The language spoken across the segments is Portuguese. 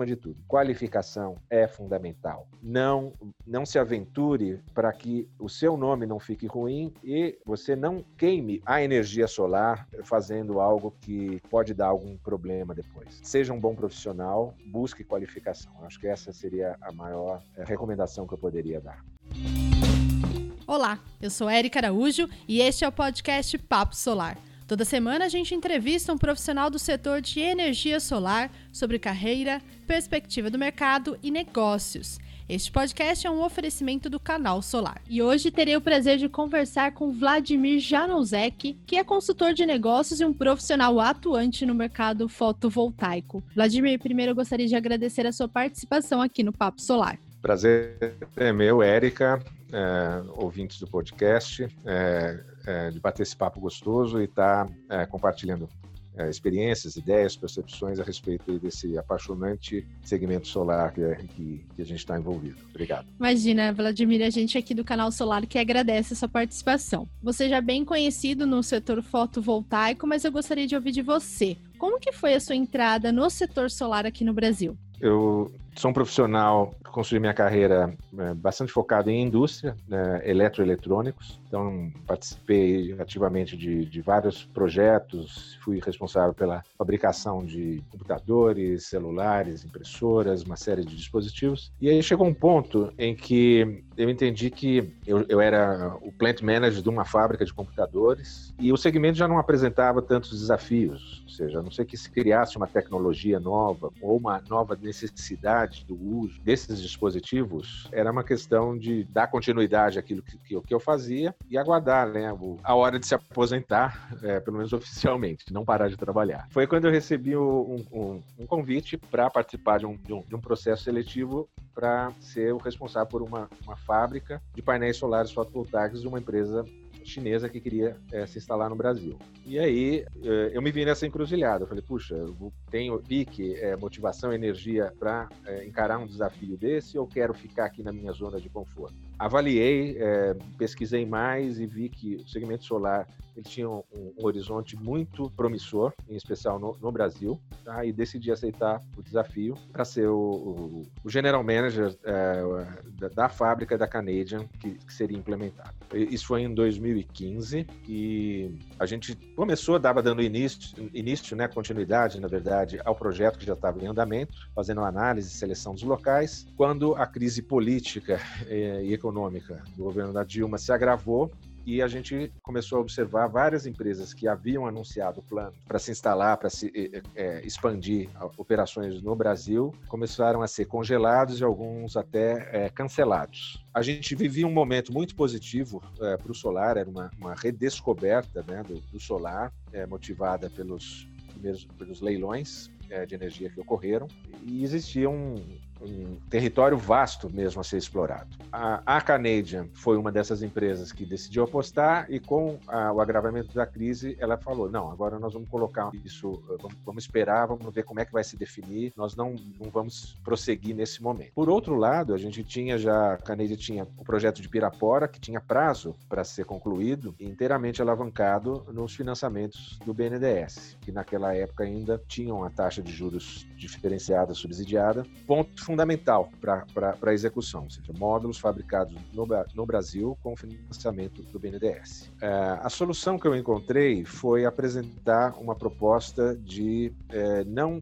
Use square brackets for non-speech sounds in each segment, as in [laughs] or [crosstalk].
acima de tudo, qualificação é fundamental. Não, não se aventure para que o seu nome não fique ruim e você não queime a energia solar fazendo algo que pode dar algum problema depois. Seja um bom profissional, busque qualificação. Acho que essa seria a maior eh, recomendação que eu poderia dar. Olá, eu sou Érica Araújo e este é o podcast Papo Solar. Toda semana a gente entrevista um profissional do setor de energia solar sobre carreira, perspectiva do mercado e negócios. Este podcast é um oferecimento do Canal Solar. E hoje terei o prazer de conversar com Vladimir Janozek, que é consultor de negócios e um profissional atuante no mercado fotovoltaico. Vladimir, primeiro eu gostaria de agradecer a sua participação aqui no Papo Solar. Prazer é meu, Érica, é, ouvintes do podcast, é, é, de bater esse papo gostoso e estar tá, é, compartilhando é, experiências, ideias, percepções a respeito desse apaixonante segmento solar que, que, que a gente está envolvido. Obrigado. Imagina, Vladimir, a gente aqui do canal Solar que agradece a sua participação. Você já é bem conhecido no setor fotovoltaico, mas eu gostaria de ouvir de você. Como que foi a sua entrada no setor solar aqui no Brasil? Eu sou um profissional, construí minha carreira é, bastante focado em indústria, né, eletroeletrônicos. Então, participei ativamente de, de, vários projetos, fui responsável pela fabricação de computadores, celulares, impressoras, uma série de dispositivos. E aí chegou um ponto em que eu entendi que eu, eu era o plant manager de uma fábrica de computadores e o segmento já não apresentava tantos desafios, ou seja, a não ser que se criasse uma tecnologia nova ou uma nova necessidade do uso desses dispositivos, era uma questão de dar continuidade àquilo que, que, que eu fazia e aguardar né, a hora de se aposentar, é, pelo menos oficialmente, não parar de trabalhar. Foi quando eu recebi um, um, um convite para participar de um, de um, processo seletivo para ser o responsável por uma, uma fábrica de painéis solares fotovoltaicos de uma empresa chinesa que queria é, se instalar no Brasil. E aí é, eu me vi nessa encruzilhada. Eu falei, puxa, eu tenho pique, é, motivação, energia para encarar um desafio desse ou quero ficar aqui na minha zona de conforto? Avaliei, pesquisei mais e vi que o segmento solar ele tinha um, um horizonte muito promissor, em especial no, no Brasil, tá? e decidi aceitar o desafio para ser o, o, o, general manager da, da, fábrica da Canadian que, que seria implementado. Isso foi em 2000 2015 e a gente começou, dava dando início, início né, continuidade, na verdade, ao projeto que já estava em andamento, fazendo análise e seleção dos locais, quando a crise política eh, e econômica do governo da Dilma se agravou e a gente começou a observar várias empresas que haviam anunciado plano para se instalar, para se é, expandir operações no Brasil, começaram a ser congelados e alguns até é, cancelados. A gente vivia um momento muito positivo é, para o solar, era uma, uma redescoberta né, do, do, solar, motivada pelos primeiros pelos leilões de energia que ocorreram, e existia um, um território vasto mesmo a ser explorado. A, a Canadian foi uma dessas empresas que decidiu apostar e com a, o agravamento da crise, ela falou, não, agora nós vamos colocar isso, vamos, vamos, esperar, vamos ver como é que vai se definir, nós não, não vamos prosseguir nesse momento. Por outro lado, a gente tinha já, a Canadian tinha o projeto de Pirapora, que tinha prazo para ser concluído, inteiramente alavancado nos financiamentos do BNDES, que naquela época ainda tinham a taxa de juros diferenciada, subsidiada, ponto fundamental para a execução, ou seja, módulos fabricados no, no Brasil com financiamento do BNDES. É, a solução que eu encontrei foi apresentar uma proposta de é, não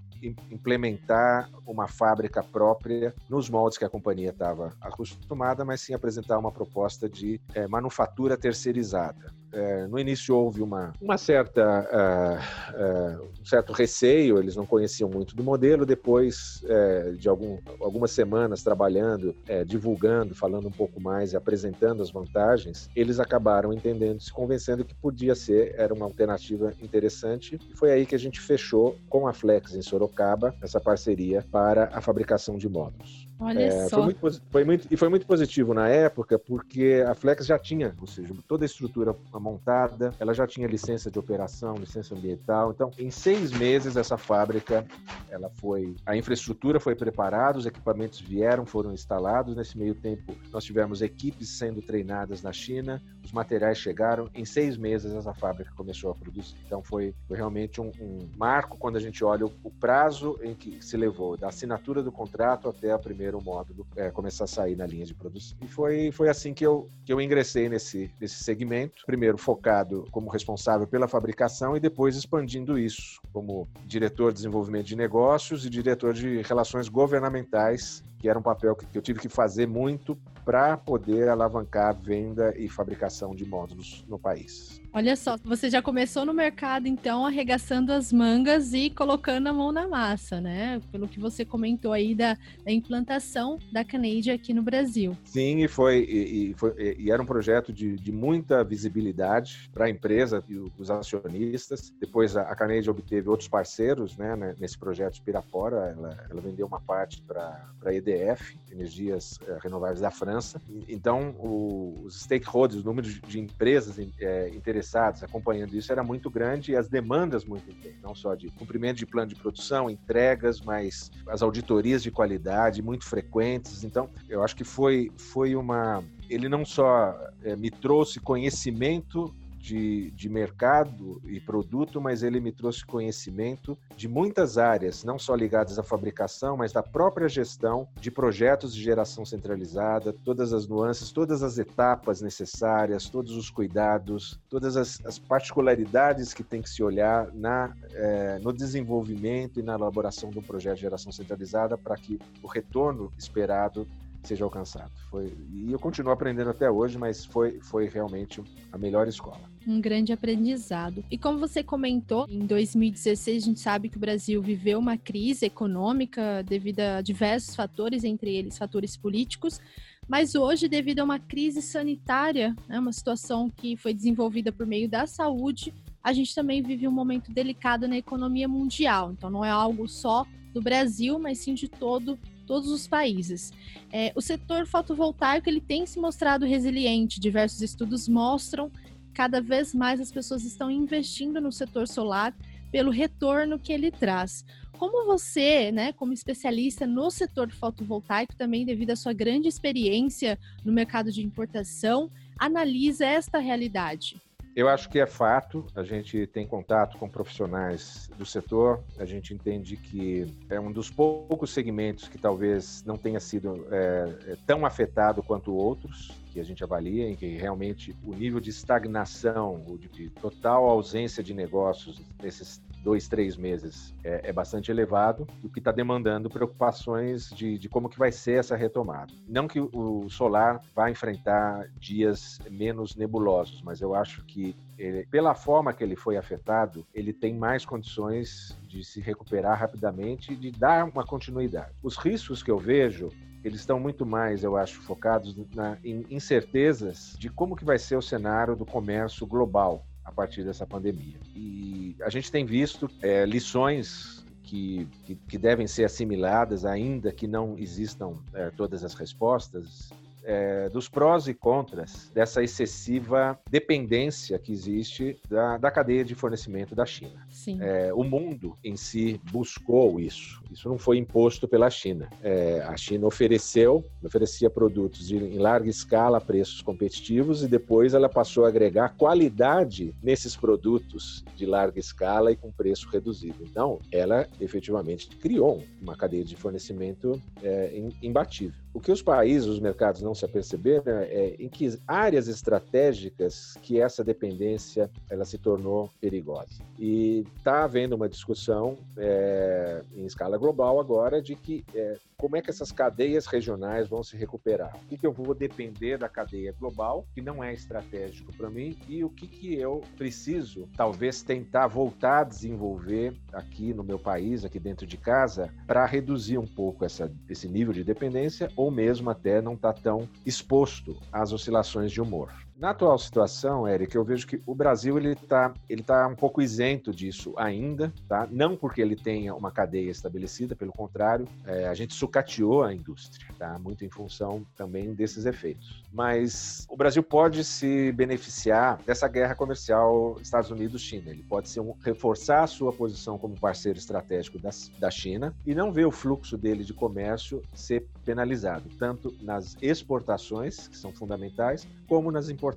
implementar uma fábrica própria nos moldes que a companhia estava acostumada, mas sim apresentar uma proposta de é, manufatura terceirizada. É, no início houve uma, uma certa, uh, uh, um certo receio, eles não conheciam muito do modelo. Depois uh, de algum, algumas semanas trabalhando, divulgando, falando um pouco mais e apresentando as vantagens, eles acabaram entendendo, se convencendo que podia ser, era uma alternativa interessante. E foi aí que a gente fechou com a Flex em Sorocaba essa parceria para a fabricação de módulos. Olha é, só. Foi muito, foi muito, e foi muito positivo na época, porque a Flex já tinha, ou seja, toda a estrutura montada, ela já tinha licença de operação, licença ambiental. Então, em seis meses, essa fábrica, ela foi, a infraestrutura foi preparada, os equipamentos vieram, foram instalados. Nesse meio tempo, nós tivemos equipes sendo treinadas na China, os materiais chegaram. Em seis meses, essa fábrica começou a produzir. Então, foi, foi realmente um, um marco quando a gente olha o, o prazo em que se levou da assinatura do contrato até o primeiro módulo é, começar a sair na linha de produção. E foi, foi assim que eu, que eu ingressei nesse, nesse segmento, primeiro focado como responsável pela fabricação e depois expandindo isso como diretor de desenvolvimento de negócios e diretor de relações governamentais que era um papel que eu tive que fazer muito para poder alavancar a venda e fabricação de módulos no país. Olha só, você já começou no mercado, então, arregaçando as mangas e colocando a mão na massa, né? Pelo que você comentou aí da, da implantação da Canadian aqui no Brasil. Sim, e foi e, e, foi, e era um projeto de, de muita visibilidade para a empresa e os acionistas. Depois a, a Canadian obteve outros parceiros, né? Nesse projeto de Pirapora, ela, ela vendeu uma parte para a EDF, Energias eh, Renováveis da França. Então, o, os stakeholders, o número de, empresas é, interessadas acompanhando isso era muito grande e as demandas muito intensas, não só de cumprimento de plano de produção, entregas, mas as auditorias de qualidade muito frequentes. Então, eu acho que foi, foi uma. Ele não só é, me trouxe conhecimento de, de mercado e produto, mas ele me trouxe conhecimento de muitas áreas, não só ligadas à fabricação, mas da própria gestão de projetos de geração centralizada, todas as nuances, todas as etapas necessárias, todos os cuidados, todas as, as particularidades que tem que se olhar na, é, no desenvolvimento e na elaboração de um projeto de geração centralizada para que o retorno esperado seja alcançado. Foi, e eu continuo aprendendo até hoje, mas foi, foi realmente a melhor escola. Um grande aprendizado. E como você comentou, em 2016 a gente sabe que o Brasil viveu uma crise econômica devido a diversos fatores, entre eles fatores políticos, mas hoje, devido a uma crise sanitária, né, uma situação que foi desenvolvida por meio da saúde, a gente também vive um momento delicado na economia mundial. Então, não é algo só do Brasil, mas sim de todo todos os países. É, o setor fotovoltaico ele tem se mostrado resiliente. Diversos estudos mostram cada vez mais as pessoas estão investindo no setor solar pelo retorno que ele traz. Como você, né, como especialista no setor fotovoltaico, também devido à sua grande experiência no mercado de importação, analisa esta realidade? Eu acho que é fato, a gente tem contato com profissionais do setor, a gente entende que é um dos poucos segmentos que talvez não tenha sido é, tão afetado quanto outros, que a gente avalia, em que realmente o nível de estagnação, ou de total ausência de negócios nesses dois, três meses é, é bastante elevado, o que está demandando preocupações de, de, como que vai ser essa retomada. Não que o solar vá enfrentar dias menos nebulosos, mas eu acho que ele, pela forma que ele foi afetado, ele tem mais condições de se recuperar rapidamente e de dar uma continuidade. Os riscos que eu vejo eles estão muito mais, eu acho, focados na, em incertezas de como que vai ser o cenário do comércio global a partir dessa pandemia. E a gente tem visto é, lições que, que, que, devem ser assimiladas, ainda que não existam é, todas as respostas, é, dos prós e contras dessa excessiva dependência que existe da, da cadeia de fornecimento da China. É, o mundo em si buscou isso. Isso não foi imposto pela China. É, a China ofereceu, oferecia produtos em larga escala a preços competitivos e depois ela passou a agregar qualidade nesses produtos de larga escala e com preço reduzido. Então, ela efetivamente criou uma cadeia de fornecimento é, imbatível. O que os países, os mercados não se aperceberam é em que áreas estratégicas que essa dependência ela se tornou perigosa. E está havendo uma discussão é, em escala global agora de que é, como é que essas cadeias regionais vão se recuperar. O que, que eu vou depender da cadeia global, que não é estratégico para mim, e o que, que eu preciso, talvez, tentar voltar a desenvolver aqui no meu país, aqui dentro de casa, para reduzir um pouco essa, esse nível de dependência ou mesmo até não estar tá tão exposto às oscilações de humor. Na atual situação, Eric, eu vejo que o Brasil ele está ele tá um pouco isento disso ainda, tá? Não porque ele tenha uma cadeia estabelecida, pelo contrário, é, a gente sucateou a indústria, tá? Muito em função também desses efeitos. Mas o Brasil pode se beneficiar dessa guerra comercial Estados Unidos-China. Ele pode ser um, reforçar a sua posição como parceiro estratégico da, da China e não ver o fluxo dele de comércio ser penalizado, tanto nas exportações, que são fundamentais, como nas importações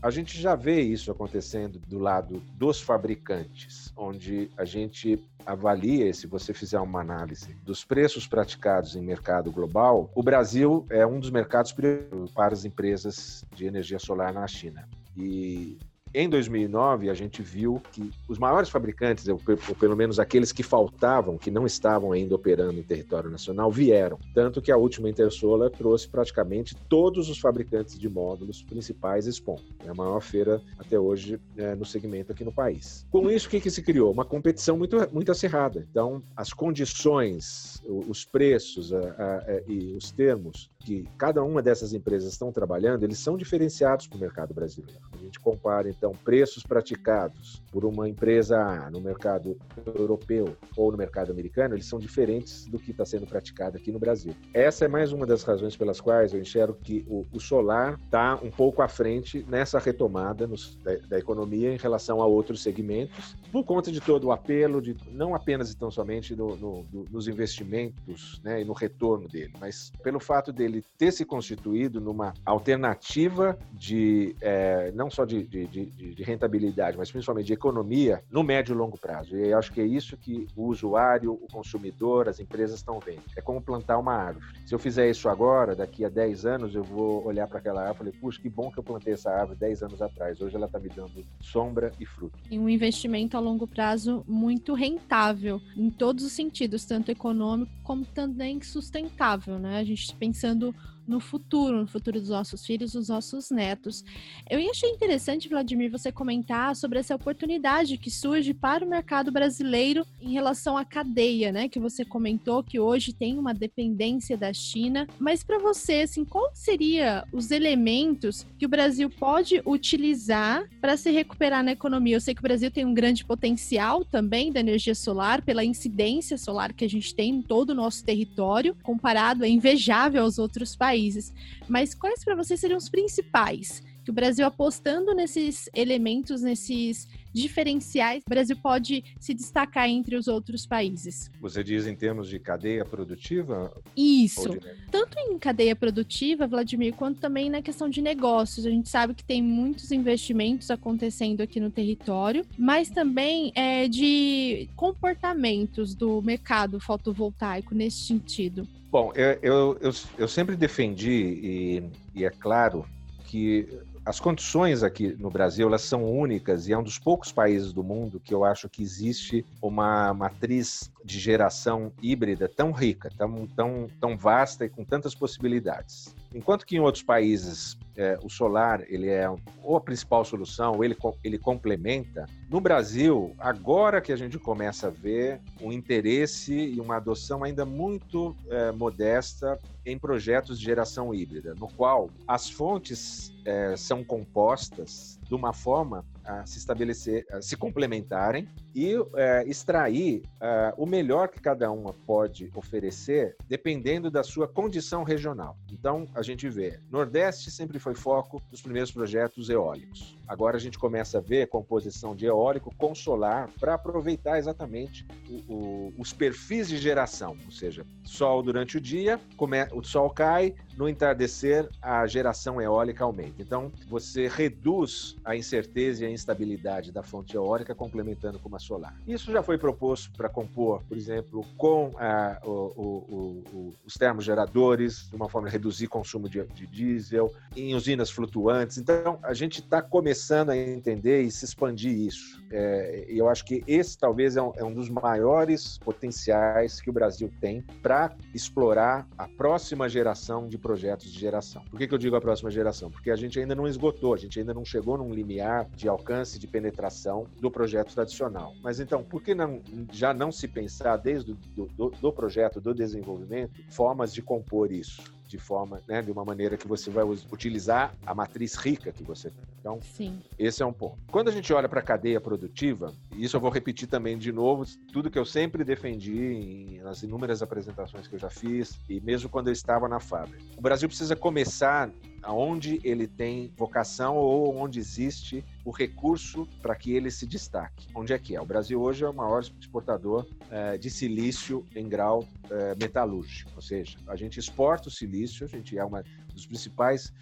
A gente já vê isso acontecendo do lado dos fabricantes, onde a gente avalia, se você fizer uma análise dos preços praticados em mercado global, o Brasil é um dos mercados para as empresas de energia solar na China. E em 2009, a gente viu que os maiores fabricantes, ou pelo menos aqueles que faltavam, que não estavam ainda operando em território nacional, vieram. Tanto que a última Intersolar trouxe praticamente todos os fabricantes de módulos principais expondo. É a maior feira até hoje é, no segmento aqui no país. Com isso, o que, que se criou? Uma competição muito, muito acirrada. Então, as condições, os preços a, a, a, e os termos que cada uma dessas empresas estão trabalhando, eles são diferenciados para o mercado brasileiro. A gente compara, então, preços praticados por uma empresa A no mercado europeu ou no mercado americano, eles são diferentes do que está sendo praticado aqui no Brasil. Essa é mais uma das razões pelas quais eu enxergo que o, o solar está um pouco à frente nessa retomada nos, da, da, economia em relação a outros segmentos, por conta de todo o apelo, de não apenas e tão somente no, no, nos investimentos né, e no retorno dele, mas pelo fato dele ter se constituído numa alternativa de é, não só de, de, de, de rentabilidade, mas principalmente de economia no médio e longo prazo. E eu acho que é isso que o usuário, o consumidor, as empresas estão vendo. É como plantar uma árvore. Se eu fizer isso agora, daqui a 10 anos, eu vou olhar para aquela árvore e falar, puxa, que bom que eu plantei essa árvore 10 anos atrás. Hoje ela está me dando sombra e fruto. E um investimento a longo prazo muito rentável, em todos os sentidos, tanto econômico como também sustentável, né? A gente pensando no futuro, no futuro dos nossos filhos, dos nossos netos. Eu achei interessante, Vladimir, você comentar sobre essa oportunidade que surge para o mercado brasileiro em relação à cadeia, né? Que você comentou que hoje tem uma dependência da China. Mas para você, assim, quais seriam os elementos que o Brasil pode utilizar para se recuperar na economia? Eu sei que o Brasil tem um grande potencial também da energia solar, pela incidência solar que a gente tem em todo o nosso território, comparado é invejável aos outros países países. Mas quais para você seriam os principais? Que o Brasil apostando nesses elementos, nesses diferenciais, o Brasil pode se destacar entre os outros países? Você diz em termos de cadeia produtiva? Isso. De... Tanto em cadeia produtiva, Vladimir, quanto também na questão de negócios. A gente sabe que tem muitos investimentos acontecendo aqui no território, mas também é, de comportamentos do mercado fotovoltaico nesse sentido. Bom, eu, eu, eu, eu sempre defendi, e, e é claro, que as condições aqui no Brasil elas são únicas e é um dos poucos países do mundo que eu acho que existe uma matriz de geração híbrida tão rica, tão, tão, tão vasta e com tantas possibilidades. Enquanto que em outros países é, o solar ele é ou a principal solução, ele, ele complementa, no Brasil, agora que a gente começa a ver um interesse e uma adoção ainda muito é, modesta em projetos de geração híbrida, no qual as fontes é, são compostas de uma forma a se estabelecer, a se complementarem e é, extrair é, o melhor que cada uma pode oferecer, dependendo da sua condição regional. Então, a gente vê, Nordeste sempre foi foco dos primeiros projetos eólicos. Agora a gente começa a ver composição de eólico com solar para aproveitar exatamente o, o, os perfis de geração, ou seja, sol durante o dia, o sol cai, no entardecer a geração eólica aumenta. Então, você reduz a incerteza e a instabilidade da fonte eólica complementando com uma solar. Isso já foi proposto para compor, por exemplo, com ah, o, o, os termogeradores, de uma forma de reduzir consumo de, de diesel, em usinas flutuantes. Então, a gente está começando a entender e se expandir isso. É, e eu acho que esse talvez é um, é um dos maiores potenciais que o Brasil tem para explorar a próxima geração de projetos de geração. Por que, que eu digo a próxima geração? Porque a gente ainda não esgotou, a gente ainda não chegou num limiar de alcance, de penetração do projeto tradicional. Mas então, por que não, já não se pensar desde do, do, do projeto, do desenvolvimento, formas de compor isso? De forma, né, de uma maneira que você vai utilizar a matriz rica que você tem. Então, Sim. esse é um ponto. Quando a gente olha para a cadeia produtiva, e isso eu vou repetir também de novo, tudo que eu sempre defendi nas inúmeras apresentações que eu já fiz, e mesmo quando eu estava na fábrica. O Brasil precisa começar aonde ele tem vocação ou onde existe o recurso para que ele se destaque. Onde é que é? O Brasil hoje é o maior exportador é, de silício em grau é, metalúrgico, ou seja, a gente exporta o silício, a gente é uma dos principais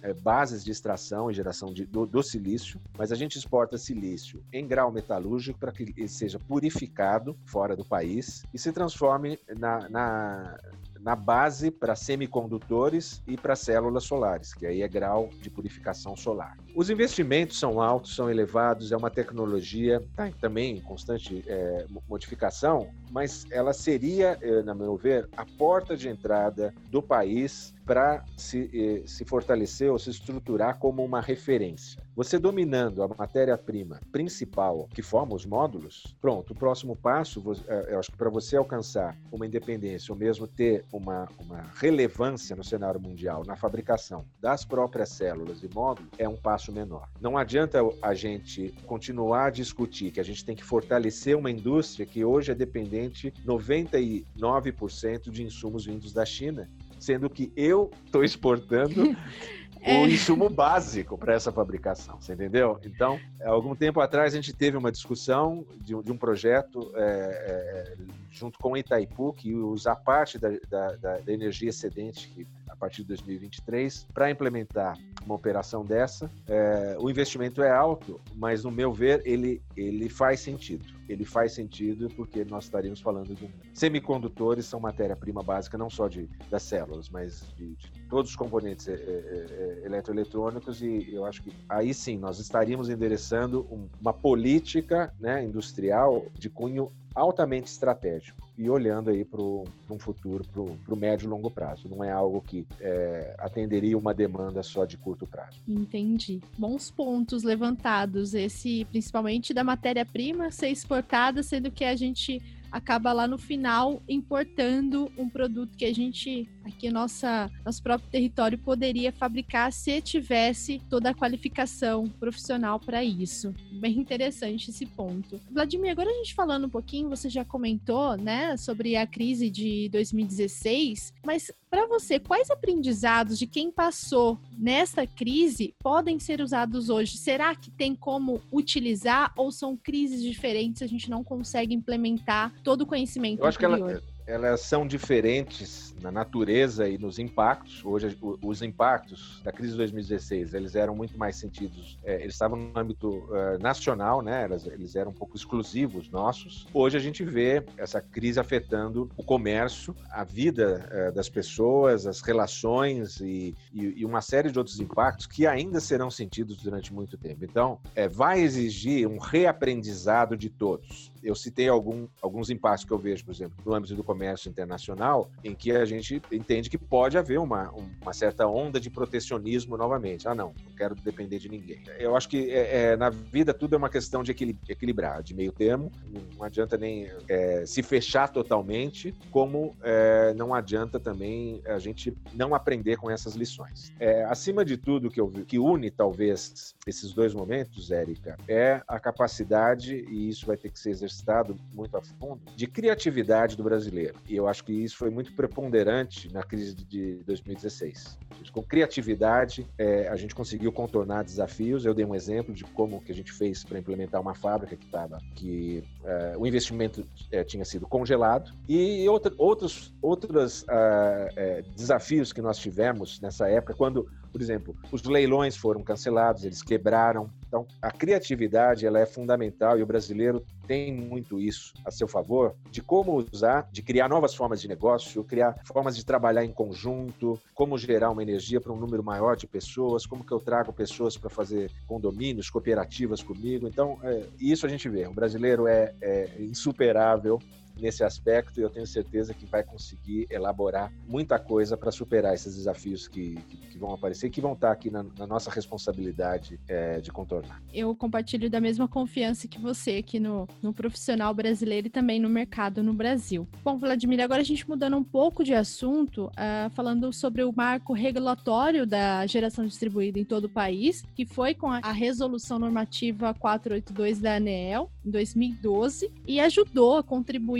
é, bases de extração e geração de, do, do, silício, mas a gente exporta silício em grau metalúrgico para que ele seja purificado fora do país e se transforme na, na na base para semicondutores e para células solares, que aí é grau de purificação solar. Os investimentos são altos, são elevados, é uma tecnologia tá, também em constante é, modificação, mas ela seria, eh, na meu ver, a porta de entrada do país para se, eh, se fortalecer ou se estruturar como uma referência. Você dominando a matéria-prima principal que forma os módulos, pronto, o próximo passo, eh, eu acho que para você alcançar uma independência ou mesmo ter uma, uma relevância no cenário mundial na fabricação das próprias células e módulos, é um passo menor. Não adianta a gente continuar a discutir que a gente tem que fortalecer uma indústria que hoje é dependente 99% de insumos vindos da China sendo que eu estou exportando [laughs] é. o insumo básico para essa fabricação, você entendeu? Então, algum tempo atrás a gente teve uma discussão de, de um projeto é, é, junto com Itaipu, que usar parte da, da, da energia excedente que a partir de 2023 para implementar uma operação dessa. É, o investimento é alto, mas no meu ver ele, ele faz sentido. Ele faz sentido porque nós estaríamos falando de semicondutores são matéria-prima básica não só de das células, mas de, de todos os componentes é, é eletroeletrônicos e eu acho que aí sim nós estaríamos endereçando um, uma política né, industrial de cunho altamente estratégico e olhando aí para um futuro, para o médio e longo prazo. Não é algo que é, atenderia uma demanda só de curto prazo. Entendi. Bons pontos levantados. Esse, principalmente da matéria-prima ser exportada, sendo que a gente acaba lá no final importando um produto que a gente, aqui nossa, nosso próprio território, poderia fabricar se tivesse toda a qualificação profissional para isso. Bem interessante esse ponto. Vladimir, agora a gente falando um pouquinho, você já comentou, né, sobre a crise de 2016, mas para você, quais aprendizados de quem passou nessa crise podem ser usados hoje? Será que tem como utilizar ou são crises diferentes? A gente não consegue implementar todo o conhecimento Eu acho anterior? que ela, elas são diferentes na natureza e nos impactos. Hoje, os impactos da crise de 2016, eles eram muito mais sentidos, é, eles estavam no âmbito uh, nacional, né? Eles, eles, eram um pouco exclusivos nossos. Hoje a gente vê essa crise afetando o comércio, a vida uh, das pessoas, as relações e, e, e, uma série de outros impactos que ainda serão sentidos durante muito tempo. Então, é, vai exigir um reaprendizado de todos eu citei algum, alguns impactos que eu vejo, por exemplo, no âmbito do comércio internacional, em que a gente entende que pode haver uma, uma certa onda de protecionismo novamente. Ah, não, não quero depender de ninguém. Eu acho que é, é, na vida tudo é uma questão de equilibrar, de meio termo. Não adianta nem é, se fechar totalmente, como é, não adianta também a gente não aprender com essas lições. É, acima de tudo, que, eu, que une talvez esses dois momentos, Érica, é a capacidade, e isso vai ter que ser exercitado exercitado muito a fundo, de criatividade do brasileiro. E eu acho que isso foi muito preponderante na crise de 2016. Com criatividade, é, a gente conseguiu contornar desafios. Eu dei um exemplo de como que a gente fez para implementar uma fábrica que estava, que é, o investimento é, tinha sido congelado e outra, outros, outros ah, é, desafios que nós tivemos nessa época, quando por exemplo, os leilões foram cancelados, eles quebraram. Então, a criatividade ela é fundamental e o brasileiro tem muito isso a seu favor, de como usar, de criar novas formas de negócio, criar formas de trabalhar em conjunto, como gerar uma energia para um número maior de pessoas, como que eu trago pessoas para fazer condomínios, cooperativas comigo. Então, é, isso a gente vê. O brasileiro é, é insuperável nesse aspecto e eu tenho certeza que vai conseguir elaborar muita coisa para superar esses desafios que, que, que, vão aparecer e que vão estar aqui na, na nossa responsabilidade é, de contornar. Eu compartilho da mesma confiança que você aqui no, no profissional brasileiro e também no mercado no Brasil. Bom, Vladimir, agora a gente mudando um pouco de assunto, uh, falando sobre o marco regulatório da geração distribuída em todo o país, que foi com a, a resolução normativa 482 da ANEEL, em 2012, e ajudou,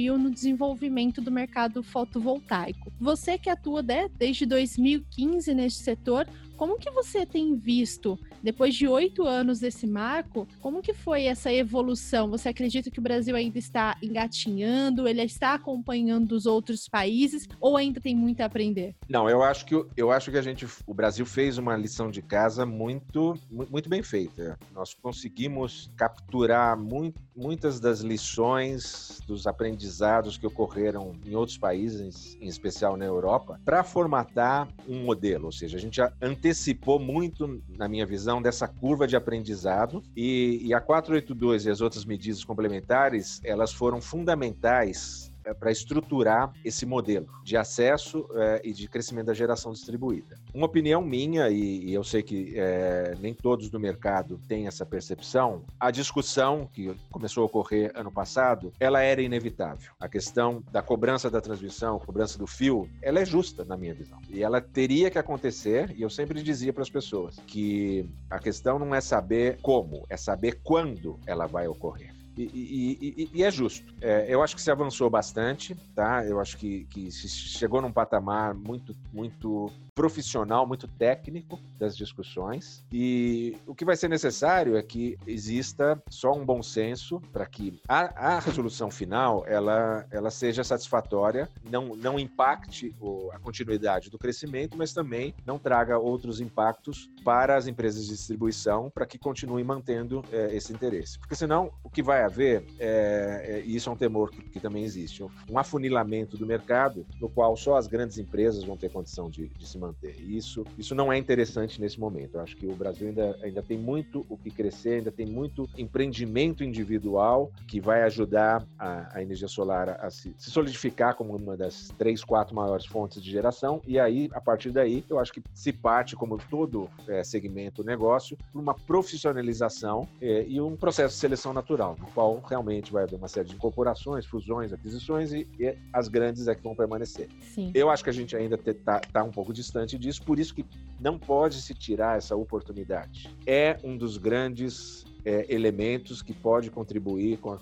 contribuiu no desenvolvimento do mercado fotovoltaico. Você que atua né, desde 2015 neste setor, como que você tem visto, depois de oito anos desse marco, como que foi essa evolução? Você acredita que o Brasil ainda está engatinhando, ele está acompanhando os outros países ou ainda tem muito a aprender? Não, eu acho que eu acho que a gente, o Brasil fez uma lição de casa muito muito bem feita. Nós conseguimos capturar muito, muitas das lições dos aprendizados que ocorreram em outros países, em especial na Europa, para formatar um modelo, ou seja, a gente antecipou antecipou muito, na minha visão, dessa curva de aprendizado. E, e a 482 e as outras medidas complementares, elas foram fundamentais para estruturar esse modelo de acesso é, e de crescimento da geração distribuída. Uma opinião minha, e, e eu sei que é, nem todos do mercado têm essa percepção, a discussão que começou a ocorrer ano passado, ela era inevitável. A questão da cobrança da transmissão, cobrança do fio, ela é justa na minha visão. E ela teria que acontecer, e eu sempre dizia para as pessoas que a questão não é saber como, é saber quando ela vai ocorrer. E, e, e, é justo. É, eu acho que se avançou bastante, tá? Eu acho que, que chegou num patamar muito, muito profissional, muito técnico das discussões. E o que vai ser necessário é que exista só um bom senso para que a, a, resolução final ela, ela seja satisfatória, não, não impacte o, a continuidade do crescimento, mas também não traga outros impactos para as empresas de distribuição para que continuem mantendo é, esse interesse. Porque senão o que vai haver, é, é, e isso é um temor que, que, também existe, um afunilamento do mercado no qual só as grandes empresas vão ter condição de, de se manter. Isso, isso não é interessante nesse momento. Eu acho que o Brasil ainda, ainda tem muito o que crescer, ainda tem muito empreendimento individual que vai ajudar a, a energia solar a, a se, se, solidificar como uma das três, quatro maiores fontes de geração. E aí, a partir daí, eu acho que se parte, como todo é, segmento negócio, por uma profissionalização é, e um processo de seleção natural, no qual realmente vai haver uma série de incorporações, fusões, aquisições e, e as grandes é que vão permanecer. Sim. Eu acho que a gente ainda está tá um pouco distante distante disso, por isso que não pode se tirar essa oportunidade. É um dos grandes é, elementos que pode contribuir com a,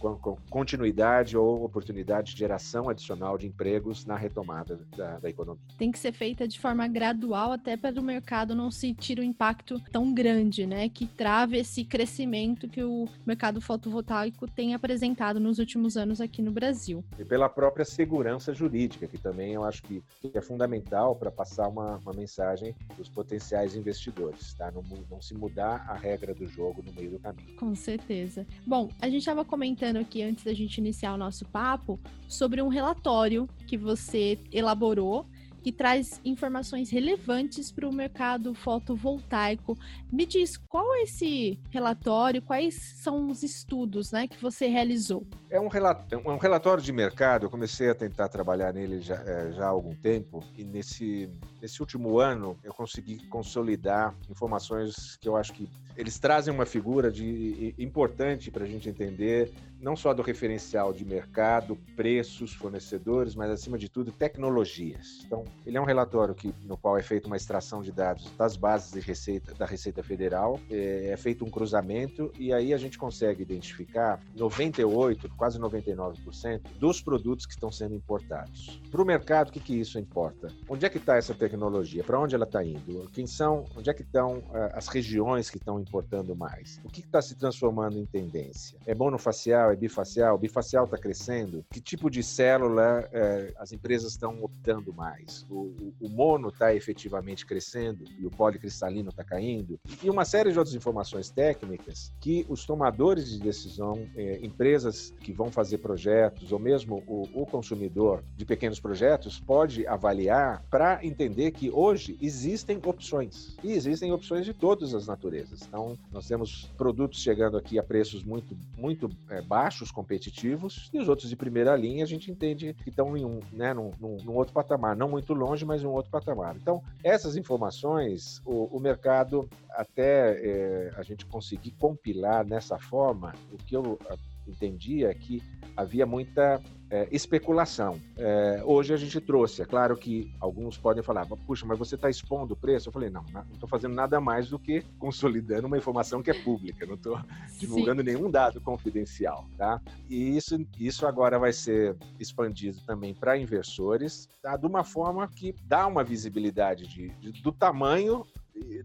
com, com, continuidade ou oportunidade de geração adicional de empregos na retomada da, da, economia. Tem que ser feita de forma gradual, até para o mercado não sentir um impacto tão grande, né? Que trave esse crescimento que o mercado fotovoltaico tem apresentado nos últimos anos aqui no Brasil. E pela própria segurança jurídica, que também eu acho que é fundamental para passar uma, uma mensagem dos potenciais investidores, tá? Não, não se mudar a regra do jogo no meio do caminho. Com certeza. Bom, a gente estava comentando aqui antes da gente iniciar o nosso papo sobre um relatório que você elaborou que traz informações relevantes para o mercado fotovoltaico. Me diz, qual é esse relatório, quais são os estudos né, que você realizou? É um, relatório, é um relatório de mercado, eu comecei a tentar trabalhar nele já, é, já há algum tempo, e nesse, nesse último ano eu consegui consolidar informações que eu acho que eles trazem uma figura de, importante para a gente entender não só do referencial de mercado, preços, fornecedores, mas acima de tudo tecnologias. Então, ele é um relatório que, no qual é feita uma extração de dados das bases de receita da Receita Federal, é, é feito um cruzamento e aí a gente consegue identificar 98, quase 99% dos produtos que estão sendo importados. Para o mercado, o que, que isso importa? Onde é que está essa tecnologia? Para onde ela está indo? Quem são? Onde é que estão uh, as regiões que estão importando mais? O que está se transformando em tendência? É monofacial? É bifacial? O bifacial está crescendo? Que tipo de célula uh, as empresas estão optando mais? mais, o, o mono está efetivamente crescendo e o policristalino está caindo, e uma série de outras informações técnicas que os tomadores de decisão, é, empresas que vão fazer projetos, ou mesmo o, o consumidor de pequenos projetos, pode avaliar para entender que hoje existem opções. E existem opções de todas as naturezas. Então, nós temos produtos chegando aqui a preços muito, muito é, baixos, competitivos, e os outros de primeira linha a gente entende que estão em um, né, num, num, num outro patamar, não muito longe, mas em um outro patamar. Então, essas informações, o, o mercado, até é, a gente conseguir compilar nessa forma, o que eu entendia que havia muita é, especulação. É, hoje a gente trouxe, é claro que alguns podem falar, puxa, mas você está expondo o preço? Eu falei, não, não estou fazendo nada mais do que consolidando uma informação que é pública, não estou divulgando nenhum dado confidencial, tá? E isso, isso agora vai ser expandido também para investidores, tá? de uma forma que dá uma visibilidade de, de do tamanho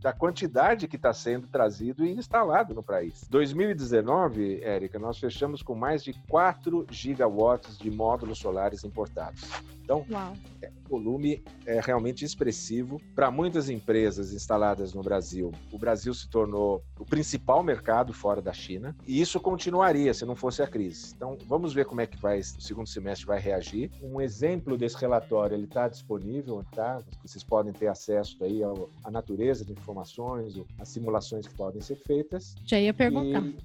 da quantidade que está sendo trazido e instalado no país. 2019, Érica, nós fechamos com mais de 4 gigawatts de módulos solares importados. Então, é, o volume é realmente expressivo. Para muitas empresas instaladas no Brasil, o Brasil se tornou o principal mercado fora da China, e isso continuaria se não fosse a crise. Então, vamos ver como é que vai, o segundo semestre vai reagir. Um exemplo desse relatório, ele está disponível, tá? Vocês podem ter acesso aí à natureza de informações, as simulações que podem ser feitas. Já ia perguntar. E,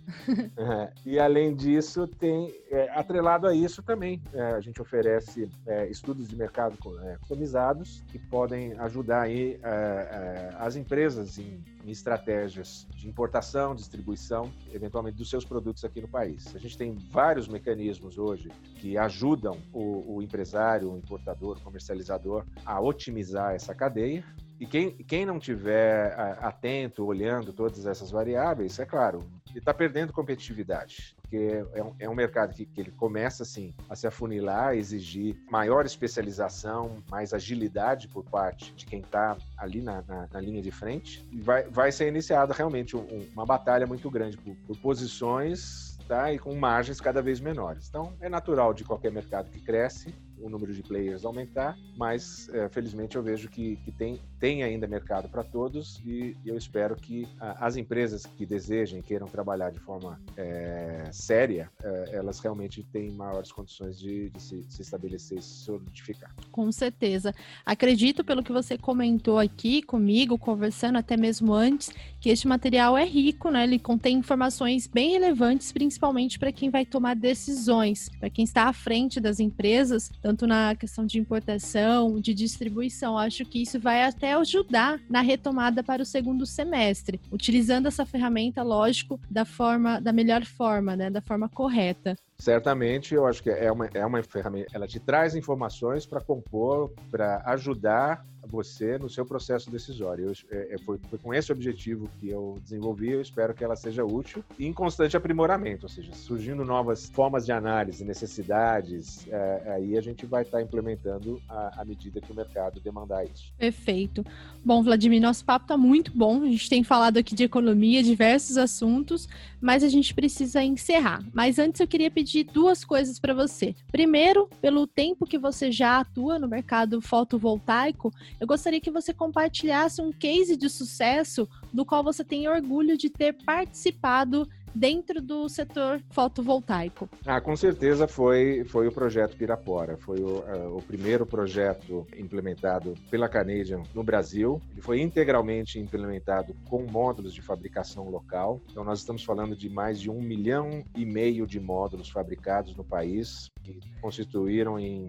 é, e além disso, tem é, atrelado a isso também, é, a gente oferece é, estudos estudos de mercado customizados que podem ajudar aí é, é, as empresas em, em, estratégias de importação, distribuição, eventualmente dos seus produtos aqui no país. A gente tem vários mecanismos hoje que ajudam o, o empresário, o importador, o comercializador a otimizar essa cadeia. E quem, quem não tiver atento, olhando todas essas variáveis, é claro, ele está perdendo competitividade porque é um, é um mercado que, que, ele começa assim a se afunilar, a exigir maior especialização, mais agilidade por parte de quem está ali na, na, na, linha de frente, e vai, vai ser iniciada realmente um, uma batalha muito grande por, por posições tá? e com margens cada vez menores. Então, é natural de qualquer mercado que cresce o número de players aumentar, mas é, felizmente eu vejo que, que tem, tem ainda mercado para todos e, eu espero que a, as empresas que desejem, queiram trabalhar de forma é, séria, é, elas realmente têm maiores condições de, de se, se, estabelecer e se solidificar. Com certeza. Acredito, pelo que você comentou aqui comigo, conversando até mesmo antes, que este material é rico, né? Ele contém informações bem relevantes, principalmente para quem vai tomar decisões, para quem está à frente das empresas, tanto na questão de importação, de distribuição. Acho que isso vai até ajudar na retomada para o segundo semestre, utilizando essa ferramenta, lógico, da forma, da melhor forma, né, da forma correta. Certamente, eu acho que é uma, é uma ferramenta, ela te traz informações para compor, para ajudar você no seu processo decisório. Eu, é, é, foi, foi, com esse objetivo que eu desenvolvi, eu espero que ela seja útil e em constante aprimoramento, ou seja, surgindo novas formas de análise, necessidades, é, aí a gente vai estar tá implementando à medida que o mercado demandar isso. Perfeito. Bom, Vladimir, nosso papo está muito bom, a gente tem falado aqui de economia, diversos assuntos, mas a gente precisa encerrar. Mas antes eu queria pedir duas coisas para você. Primeiro, pelo tempo que você já atua no mercado fotovoltaico, eu gostaria que você compartilhasse um case de sucesso do qual você tem orgulho de ter participado dentro do setor fotovoltaico? Ah, com certeza foi, foi o projeto Pirapora. Foi o, uh, o primeiro projeto implementado pela Canadian no Brasil. Ele foi integralmente implementado com módulos de fabricação local. Então, nós estamos falando de mais de um milhão e meio de módulos fabricados no país, que constituíram em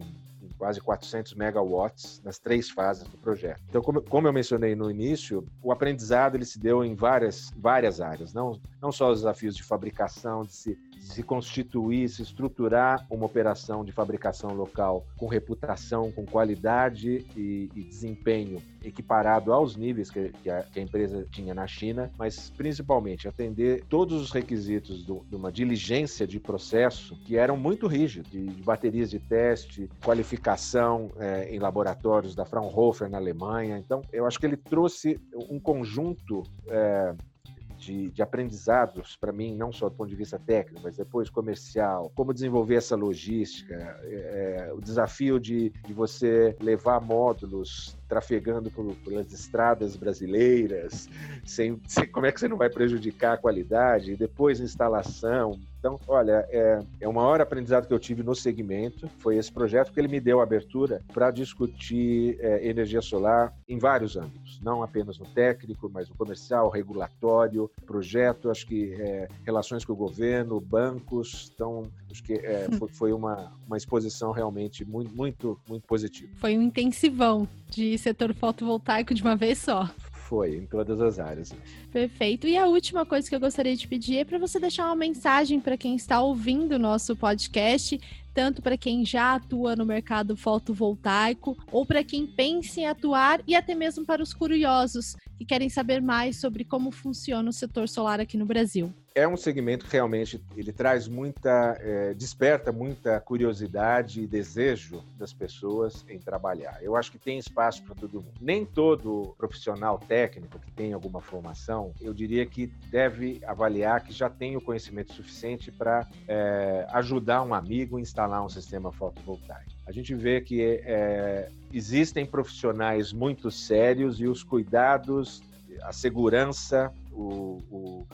quase 400 megawatts nas três fases do projeto. Então, como, como eu mencionei no início, o aprendizado ele se deu em várias, várias áreas, não, não só os desafios de fabricação, de se se constituir, se estruturar uma operação de fabricação local com reputação, com qualidade e, e desempenho equiparado aos níveis que, que, a, que, a, empresa tinha na China, mas principalmente atender todos os requisitos do, de uma diligência de processo que eram muito rígidos, de, de baterias de teste, qualificação é, em laboratórios da Fraunhofer na Alemanha. Então, eu acho que ele trouxe um conjunto é, de, de aprendizados para mim, não só do ponto de vista técnico, mas depois comercial, como desenvolver essa logística, é, é, o desafio de, de você levar módulos trafegando por, pelas estradas brasileiras, sem, sem, como é que você não vai prejudicar a qualidade, depois instalação, então, olha, é, é o maior aprendizado que eu tive no segmento, foi esse projeto, que ele me deu abertura para discutir é, energia solar em vários âmbitos, não apenas no técnico, mas no comercial, regulatório, projeto, acho que é, relações com o governo, bancos, então acho que é, [laughs] foi, uma, uma exposição realmente muito, muito, muito positiva. Foi um intensivão de setor fotovoltaico de uma vez só. Foi, em todas as áreas. Perfeito. E a última coisa que eu gostaria de pedir é para você deixar uma mensagem para quem está ouvindo o nosso podcast, tanto para quem já atua no mercado fotovoltaico ou para quem pensa em atuar e até mesmo para os curiosos que querem saber mais sobre como funciona o setor solar aqui no Brasil é um segmento que realmente ele traz muita, é, desperta muita curiosidade e desejo das pessoas em trabalhar. Eu acho que tem espaço para todo mundo. Nem todo profissional técnico que tem alguma formação, eu diria que deve avaliar que já tem o conhecimento suficiente para é, ajudar um amigo a instalar um sistema fotovoltaico. A gente vê que é, existem profissionais muito sérios e os cuidados, a segurança, o, o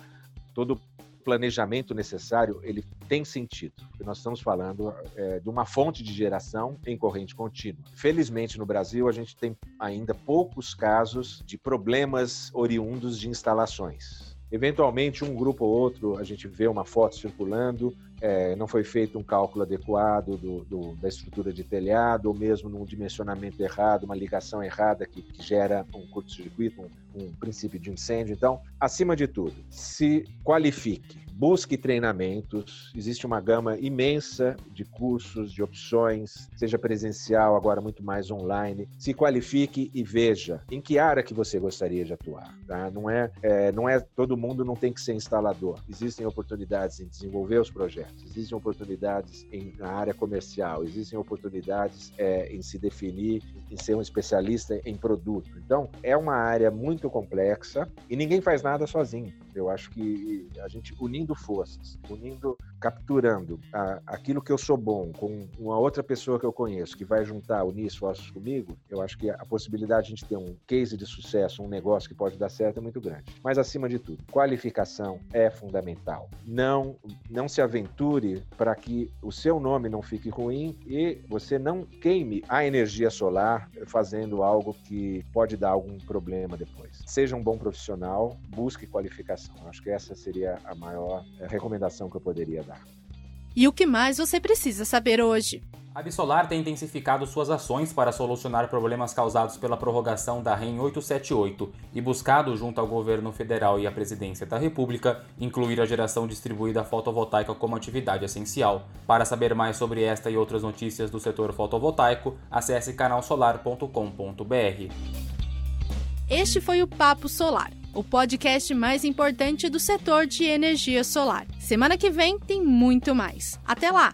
todo planejamento necessário ele tem sentido. Nós estamos falando é, de uma fonte de geração em corrente contínua. Felizmente, no Brasil, a gente tem ainda poucos casos de problemas oriundos de instalações. Eventualmente, um grupo ou outro, a gente vê uma foto circulando, é, não foi feito um cálculo adequado do, do, da estrutura de telhado, ou mesmo num dimensionamento errado, uma ligação errada que, que gera um curto-circuito, um, um princípio de incêndio. Então, acima de tudo, se qualifique busque treinamentos. Existe uma gama imensa de cursos, de opções, seja presencial, agora muito mais online. Se qualifique e veja em que área que você gostaria de atuar. Tá? Não é, é, não é todo mundo não tem que ser instalador. Existem oportunidades em desenvolver os projetos. Existem oportunidades em, na área comercial. Existem oportunidades é, em se definir, em ser um especialista em produto. Então é uma área muito complexa e ninguém faz nada sozinho. Eu acho que a gente unindo forças, unindo, capturando a, aquilo que eu sou bom com uma outra pessoa que eu conheço, que vai juntar, unir esforços comigo, eu acho que a possibilidade de a gente ter um case de sucesso, um negócio que pode dar certo é muito grande. Mas acima de tudo, qualificação é fundamental. Não, não se aventure para que o seu nome não fique ruim e você não queime a energia solar fazendo algo que pode dar algum problema depois. Seja um bom profissional, busque qualificação Acho que essa seria a maior recomendação que eu poderia dar. E o que mais você precisa saber hoje? A Absolar tem intensificado suas ações para solucionar problemas causados pela prorrogação da REN 878 e buscado, junto ao governo federal e à presidência da República, incluir a geração distribuída fotovoltaica como atividade essencial. Para saber mais sobre esta e outras notícias do setor fotovoltaico, acesse canalsolar.com.br. Este foi o Papo Solar o podcast mais importante do setor de energia solar. Semana que vem tem muito mais. Até lá!